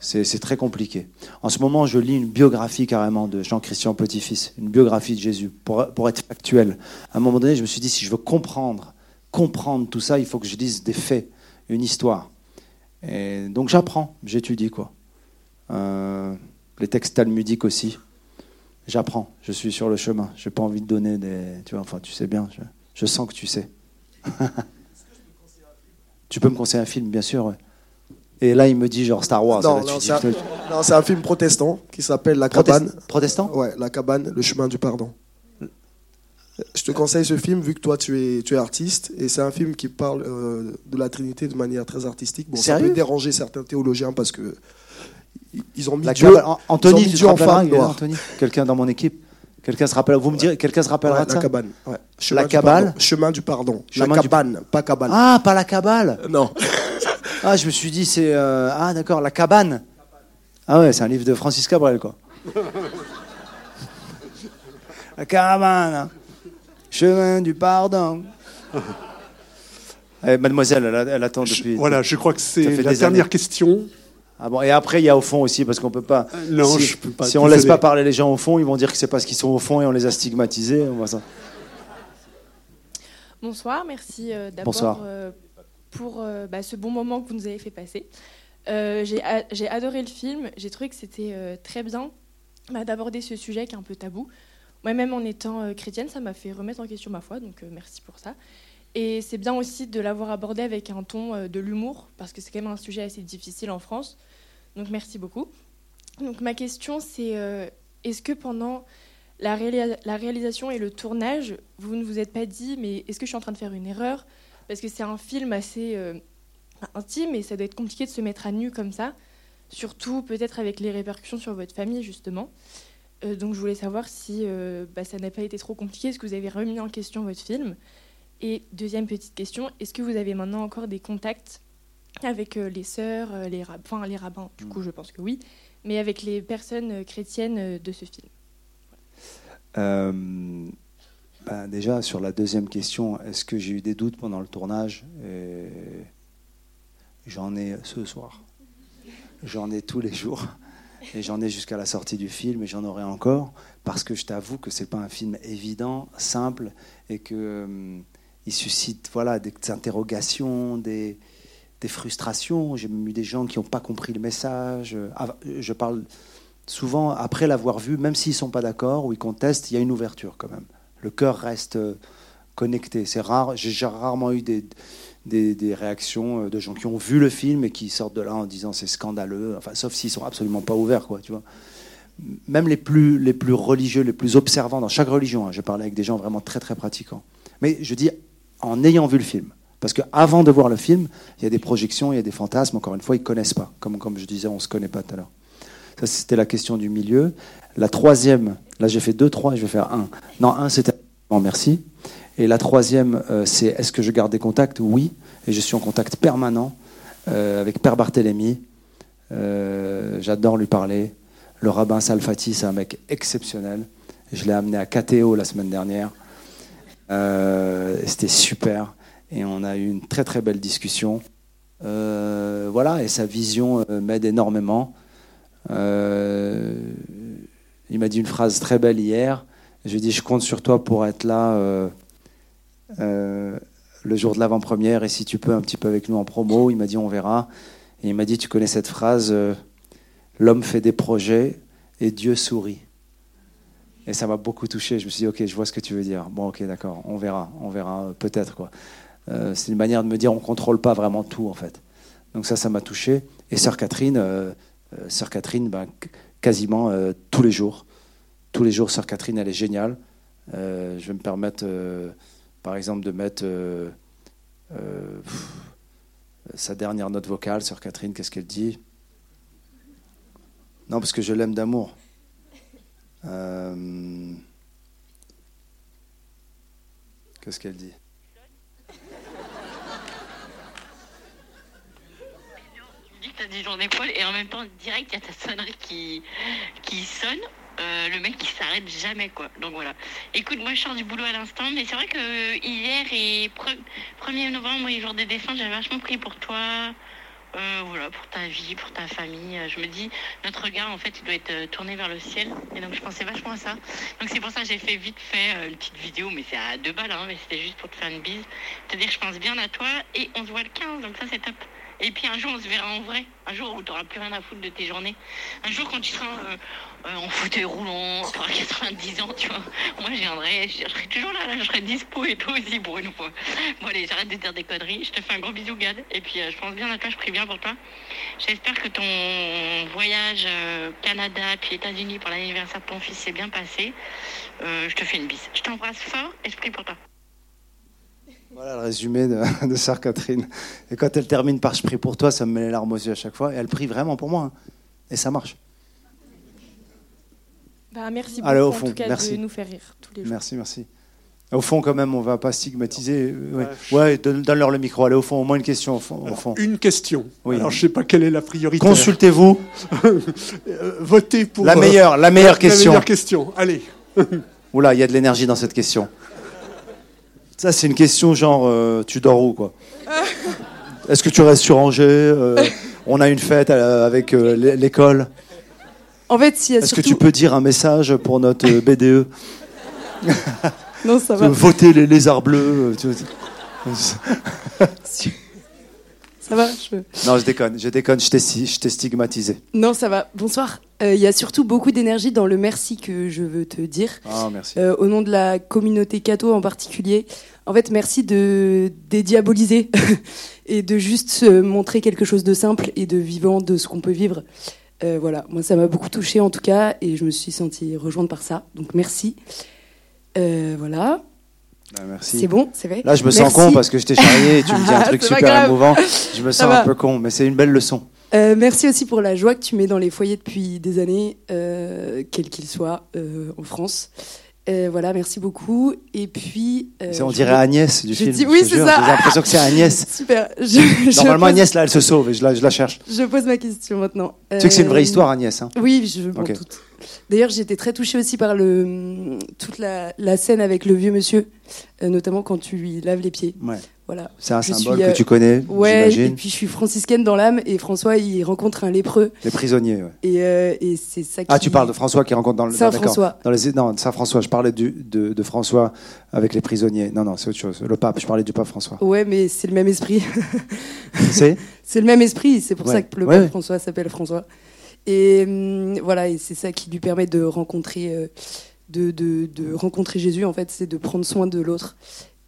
c'est très compliqué. En ce moment, je lis une biographie carrément de Jean-Christian Petit-Fils, une biographie de Jésus, pour, être factuel. À un moment donné, je me suis dit, si je veux comprendre, comprendre tout ça, il faut que je lise des faits, une histoire. Et donc j'apprends, j'étudie quoi. Euh, les textes talmudiques aussi. J'apprends, je suis sur le chemin. Je n'ai pas envie de donner des. Tu vois, enfin, tu sais bien, je, sens que tu sais. tu peux me conseiller un film, bien sûr. Et là, il me dit genre Star Wars. Non, c'est un, film protestant qui s'appelle La Cabane. Protestant? Ouais, La Cabane, le chemin du pardon. Je te conseille ce film vu que toi tu es, tu es artiste et c'est un film qui parle euh, de la Trinité de manière très artistique. Bon, ça peut déranger certains théologiens parce que ils ont mis la Dieu, Anthony, tu te Anthony Quelqu'un dans mon équipe Quelqu'un se rappelle Vous me direz, quelqu'un se rappellera de ça La cabane. Ouais. la cabale. Chemin du pardon. la cabane, pas cabane. Ah, pas la cabale. Non. ah, je me suis dit c'est euh, ah d'accord la cabane. Ah ouais, c'est un livre de Francis Cabrel quoi. la cabane. Chemin du pardon. Eh, mademoiselle, elle, attend depuis. voilà, je crois que c'est la dernière question. Ah bon, et après, il y a au fond aussi, parce qu'on peut pas. Euh, non, si, je peux pas. Si on laisse pas parler les gens au fond, ils vont dire que c'est parce qu'ils sont au fond et on les a stigmatisés. On voit ça. Bonsoir, merci euh, d'abord euh, pour bah, ce bon moment que vous nous avez fait passer. J'ai adoré le film, j'ai trouvé que c'était très bien bah, d'aborder ce sujet qui est un peu tabou. Moi-même, en étant chrétienne, ça m'a fait remettre en question ma foi, donc merci pour ça. Et c'est bien aussi de l'avoir abordé avec un ton de l'humour, parce que c'est quand même un sujet assez difficile en France. Donc merci beaucoup. Donc ma question c'est euh, est-ce que pendant la, réalisation et le tournage, vous ne vous êtes pas dit mais est-ce que je suis en train de faire une erreur? Parce que c'est un film assez euh, intime et ça doit être compliqué de se mettre à nu comme ça, surtout peut-être avec les répercussions sur votre famille justement. Euh, donc je voulais savoir si bah, ça n'a pas été trop compliqué, est-ce que vous avez remis en question votre film? Et deuxième petite question, est-ce que vous avez maintenant encore des contacts avec euh, les sœurs, euh, les, rab enfin, les rabbins, du coup, mm. je pense que oui, mais avec les personnes euh, chrétiennes de ce film. Ben, déjà, sur la deuxième question, est-ce que j'ai eu des doutes pendant le tournage? J'en ai ce soir. J'en ai tous les jours. Et j'en ai jusqu'à la sortie du film, et j'en aurai encore, parce que je t'avoue que c'est pas un film évident, simple, et que il suscite voilà des interrogations, des, des frustrations. J'ai eu des gens qui n'ont pas compris le message. Ah, je parle souvent, après l'avoir vu, même s'ils ne sont pas d'accord ou ils contestent, il y a une ouverture quand même. Le cœur reste euh, connecté. C'est rare. J'ai rarement eu des, des, réactions euh, de gens qui ont vu le film et qui sortent de là en disant c'est scandaleux. Enfin, sauf s'ils sont absolument pas ouverts, quoi. Tu vois. Même les plus, les plus religieux, les plus observants dans chaque religion. Hein, je parlais avec des gens vraiment très très pratiquants. Mais je dis en ayant vu le film. Parce qu'avant de voir le film, il y a des projections, il y a des fantasmes. Encore une fois, ils ne connaissent pas. Comme, comme je disais, on ne se connaît pas tout à l'heure. Ça, c'était la question du milieu. La troisième, là j'ai fait deux, trois, je vais faire un. Non, un, c'était merci. Et la troisième, euh, c'est est-ce que je garde des contacts? Oui. Et je suis en contact permanent euh, avec Père Barthélemy. Euh, j'adore lui parler. Le rabbin Salfati, c'est un mec exceptionnel. Je l'ai amené à KTO la semaine dernière. C'était super et on a eu une très très belle discussion. Euh, voilà, et sa vision euh, m'aide énormément. Euh, il m'a dit une phrase très belle hier. Je lui ai dit, je compte sur toi pour être là le jour de l'avant-première et si tu peux un petit peu avec nous en promo. Il m'a dit, on verra. Et il m'a dit, tu connais cette phrase, l'homme fait des projets et Dieu sourit. Et ça m'a beaucoup touché. Je me suis dit, ok, je vois ce que tu veux dire. Bon, ok, d'accord, on verra, on verra peut-être quoi. C'est une manière de me dire, on contrôle pas vraiment tout en fait. Donc ça, ça m'a touché. Et sœur Catherine, sœur Catherine, ben, quasiment tous les jours, tous les jours, sœur Catherine, elle est géniale. je vais me permettre par exemple, de mettre euh, euh, sa dernière note vocale sur Catherine, qu'est-ce qu'elle dit? Non, parce que je l'aime d'amour. Euh, qu'est-ce qu'elle dit? Dis que tu as des jours d'épaule et en même temps, direct, il y a ta sonnerie qui, qui sonne. Euh, le mec il s'arrête jamais quoi. Donc voilà. Écoute, moi je sors du boulot à l'instant, mais c'est vrai que euh, hier et 1er novembre, les jour des défunts, j'avais vachement pris pour toi. Euh, voilà, pour ta vie, pour ta famille. Je me dis, notre regard, en fait, il doit être tourné vers le ciel. Et donc, je pensais vachement à ça. Donc, c'est pour ça que j'ai fait vite fait une petite vidéo, mais c'est à deux balles, hein, mais c'était juste pour te faire une bise. Te dire, je pense bien à toi et on se voit le 15, donc ça, c'est top. Et puis un jour, on se verra en vrai. Un jour où tu n'auras plus rien à foutre de tes journées. Un jour, quand tu seras euh, euh, en fauteuil roulant, tu auras 90 ans, tu vois. Moi, je viendrai, je, serai toujours là, je serai dispo et toi aussi pour une fois. Bon, allez, j'arrête de dire des conneries. Je te fais un gros bisou, Gad. Et puis, euh, je pense bien à toi, je prie bien pour toi. J'espère que ton voyage Canada puis États-Unis pour l'anniversaire de ton fils s'est bien passé. je te fais une bise. Je t'embrasse fort et je prie pour toi. Voilà le résumé de, de Sœur Catherine. Et quand elle termine par Je prie pour toi, ça me met les larmes aux yeux à chaque fois. Et elle prie vraiment pour moi. Hein. Et ça marche. Bah, merci beaucoup au fond, en tout cas merci. de nous faire rire tous les jours. Merci, merci. Au fond, quand même, on va pas stigmatiser. Ouais, donne-leur le micro. Allez, au fond, au moins une question. Au fond, Une question. Oui. Alors, je sais pas quelle est la priorité. Consultez-vous. Euh, votez pour. La meilleure, la meilleure question. La meilleure question. Allez. Oula, il y a de l'énergie dans cette question. Ça, c'est une question genre, euh, tu dors où, quoi Est-ce que tu restes sur Angers euh, On a une fête euh, avec l'école. En fait, si Est-ce que tu peux dire un message pour notre BDE Non, ça va. Voter les lézards bleus. Ça va Non, je déconne, je déconne, je t'ai stigmatisé. Non, ça va. Bonsoir. Il y a surtout beaucoup d'énergie dans le merci que je veux te dire. Ah, merci. au nom de la communauté Cato en particulier. En fait, merci de dédiaboliser et de juste montrer quelque chose de simple et de vivant de ce qu'on peut vivre. Euh, voilà, moi ça m'a beaucoup touché en tout cas et je me suis sentie rejointe par ça. Donc merci. Euh, voilà. Bah, merci. C'est bon, c'est vrai. Là, je me sens con parce que je t'ai charrié et tu me dis un truc super émouvant. Je me sens un peu con, mais c'est une belle leçon. Euh, merci aussi pour la joie que tu mets dans les foyers depuis des années, quels qu'ils soient, en France. Euh, voilà, merci beaucoup. Et puis. Euh, on dirait Agnès du film. Dis, oui, c'est ça. J'ai l'impression que c'est Agnès. Super. Normalement, Agnès, là, elle se sauve et je la, je la, cherche. Je pose ma question maintenant. Tu sais que c'est une vraie euh, histoire, Agnès. Hein oui, je veux okay. D'ailleurs, j'étais très touchée aussi par le, toute la, la scène avec le vieux monsieur, notamment quand tu lui laves les pieds. Ouais. Voilà. C'est un symbole que tu connais, ouais, et puis je suis franciscaine dans l'âme et François il rencontre un lépreux. Les prisonniers, ouais. Et, euh, et c'est ça qui... Ah, tu parles de François qui rencontre dans le... Saint François. Dans les... Non, Saint François, je parlais du, de, de, François avec les prisonniers. Non, non, c'est autre chose. Le pape, je parlais du pape François. Ouais, mais c'est le même esprit. c'est? C'est le même esprit, c'est pour ça que le pape François s'appelle François. Et hum, voilà, et c'est ça qui lui permet de rencontrer... Euh, de, de, de rencontrer Jésus, en fait, c'est de prendre soin de l'autre.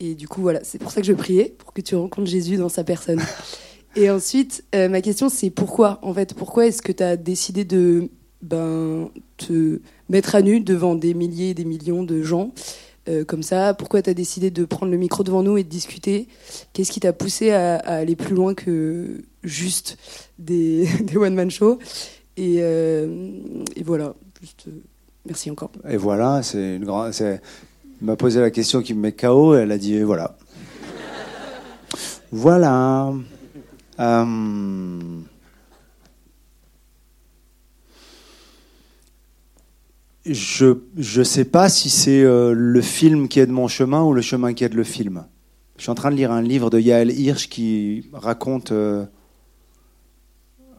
Et du coup, voilà, c'est pour ça que je priais, pour que tu rencontres Jésus dans sa personne. et ensuite, euh, ma question, c'est pourquoi, en fait, pourquoi est-ce que tu as décidé de ben, te mettre à nu devant des milliers et des millions de gens euh, comme ça? Pourquoi tu as décidé de prendre le micro devant nous et de discuter? Qu'est-ce qui t'a poussé à, aller plus loin que juste des, des one-man shows et, euh, et, voilà, juste merci encore. Et voilà, c'est une grande m'a posé la question qui me met KO et elle a dit voilà. voilà. Euh, je ne sais pas si c'est euh, le film qui aide mon chemin ou le chemin qui aide le film. Je suis en train de lire un livre de Yael Hirsch qui raconte, euh,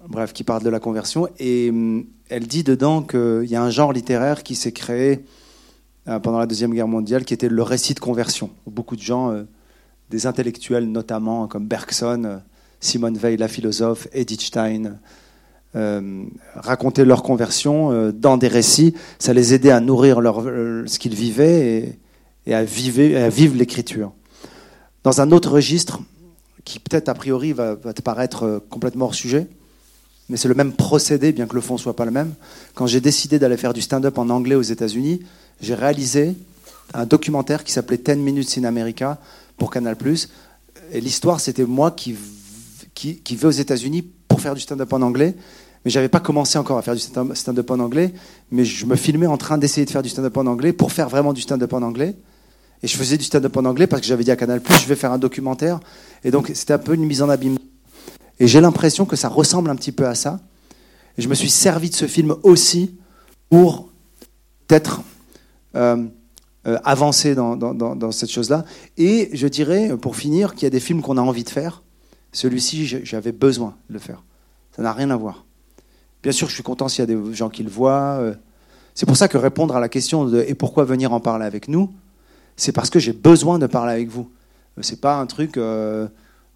bref, qui parle de la conversion et elle dit dedans qu'il y a un genre littéraire qui s'est créé euh, pendant la Deuxième Guerre mondiale, qui était le récit de conversion. Beaucoup de gens, euh, des intellectuels notamment, comme Bergson, Simone Veil, la philosophe, Edith Stein, euh, raconter leur conversion euh, dans des récits. Ça les aidait à nourrir euh, ce qu'ils vivaient et, à vivre l'écriture. Dans un autre registre, qui peut-être a priori va, te paraître complètement hors sujet, mais c'est le même procédé, bien que le fond soit pas le même. Quand j'ai décidé d'aller faire du stand-up en anglais aux États-Unis, j'ai réalisé un documentaire qui s'appelait 10 Minutes in America pour Canal+. Et l'histoire, c'était moi qui, vais aux États-Unis pour faire du stand-up en anglais mais j'avais pas commencé encore à faire du stand-up en anglais, mais je me filmais en train d'essayer de faire du stand-up en anglais pour faire vraiment du stand-up en anglais. Et je faisais du stand-up en anglais parce que j'avais dit à Canal+, je vais faire un documentaire. Et donc c'était un peu une mise en abîme. Et j'ai l'impression que ça ressemble un petit peu à ça. Je me suis servi de ce film aussi pour peut-être euh, euh, avancer dans, cette chose-là. Et je dirais, pour finir, qu'il y a des films qu'on a envie de faire. Celui-ci, j'avais besoin de le faire. Ça n'a rien à voir. Bien sûr, je suis content s'il y a des gens qui le voient. Euh. C'est pour ça que répondre à la question de et pourquoi venir en parler avec nous, c'est parce que j'ai besoin de parler avec vous. C'est pas un truc.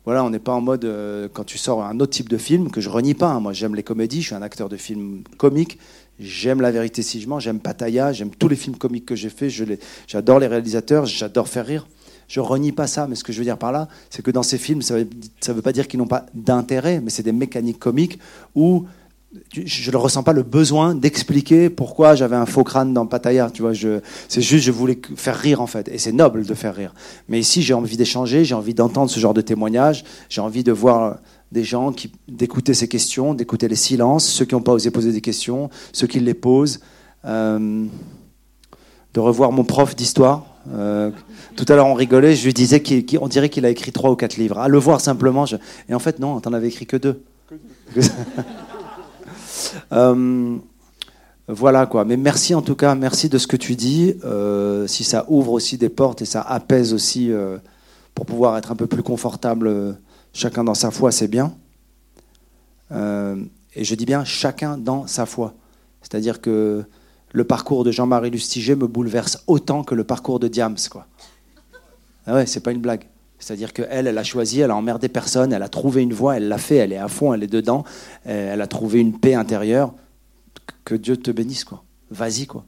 Voilà, on n'est pas en mode quand tu sors un autre type de film que je renie pas. Hein. Moi, j'aime les comédies. Je suis un acteur de film comique. J'aime La Vérité si je mens. J'aime Pataya. J'aime tous les films comiques que j'ai faits. J'adore les réalisateurs. J'adore faire rire. Je renie pas ça, mais ce que je veux dire par là, c'est que dans ces films, ça ne veut, veut, pas dire qu'ils n'ont pas d'intérêt, mais c'est des mécaniques comiques où je ne ressens pas le besoin d'expliquer pourquoi j'avais un faux crâne dans Pattaya. Tu vois, c'est juste je voulais faire rire en fait, et c'est noble de faire rire. Mais ici, j'ai envie d'échanger, j'ai envie d'entendre ce genre de témoignages, j'ai envie de voir des gens qui d'écouter ces questions, d'écouter les silences, ceux qui n'ont pas osé poser des questions, ceux qui les posent, euh, de revoir mon prof d'histoire. Euh, tout à l'heure, on rigolait, je lui disais qu'on dirait qu'il a écrit trois ou quatre livres. À le voir simplement, et en fait, non, t'en avais écrit que deux. Euh, voilà quoi. Mais merci en tout cas, merci de ce que tu dis. Euh, si ça ouvre aussi des portes et ça apaise aussi euh, pour pouvoir être un peu plus confortable, chacun dans sa foi, c'est bien. et je dis bien chacun dans sa foi. C'est-à-dire que le parcours de Jean-Marie Lustiger me bouleverse autant que le parcours de Diams, quoi. Ah ouais, c'est pas une blague. C'est-à-dire qu'elle, elle a choisi, elle a emmerdé personne, elle a trouvé une voie, elle l'a fait, elle est à fond, elle est dedans, euh, elle a trouvé une paix intérieure. Que Dieu te bénisse, quoi. Vas-y, quoi.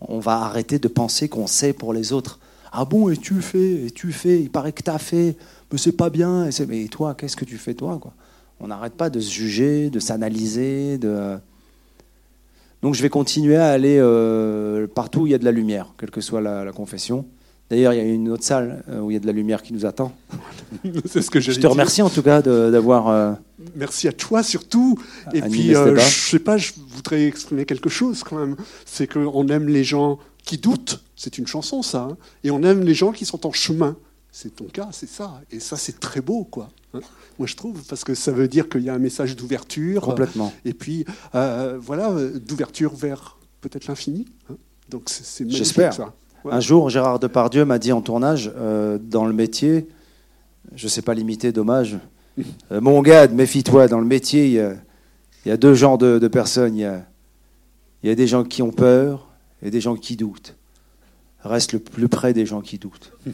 On va arrêter de penser qu'on sait pour les autres. Ah bon, et tu fais, et tu fais, il paraît que tu as fait, mais c'est pas bien. Et mais toi, qu'est-ce que tu fais, toi, quoi? On n'arrête pas de se juger, de s'analyser. Donc je vais continuer à aller euh, partout où il y a de la lumière, quelle que soit la confession. D'ailleurs, il y a une autre salle euh, où il y a de la lumière qui nous attend. C'est ce que je te remercie en tout cas d'avoir. Euh, Merci à toi surtout. Et puis, euh, je sais pas, je voudrais exprimer quelque chose quand même. C'est qu'on aime les gens qui doutent. C'est une chanson, ça. Hein. et on aime les gens qui sont en chemin. C'est ton cas, c'est ça. Et ça, c'est très beau, quoi. Hein. Moi, je trouve, parce que ça veut dire qu'il y a un message d'ouverture. Complètement. et puis, voilà, d'ouverture vers peut-être l'infini. Hein. Donc, c'est magnifique, J'espère. Un jour, Gérard Depardieu m'a dit en tournage, euh, dans le métier, je ne sais pas l'imiter, dommage, euh, mon gars, méfie-toi, dans le métier, il y, a, deux genres de, personnes. Il y a, des gens qui ont peur et des gens qui doutent. Reste le plus près des gens qui doutent.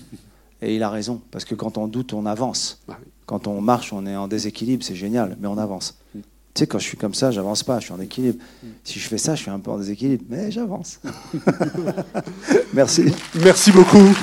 Et il a raison, parce que quand on doute, on avance. Bah quand on marche, on est en déséquilibre, c'est génial, mais on avance. Tu sais, quand je suis comme ça, j'avance pas, je suis en équilibre. Si je fais ça, je suis un peu en déséquilibre, mais j'avance. Merci. Merci beaucoup.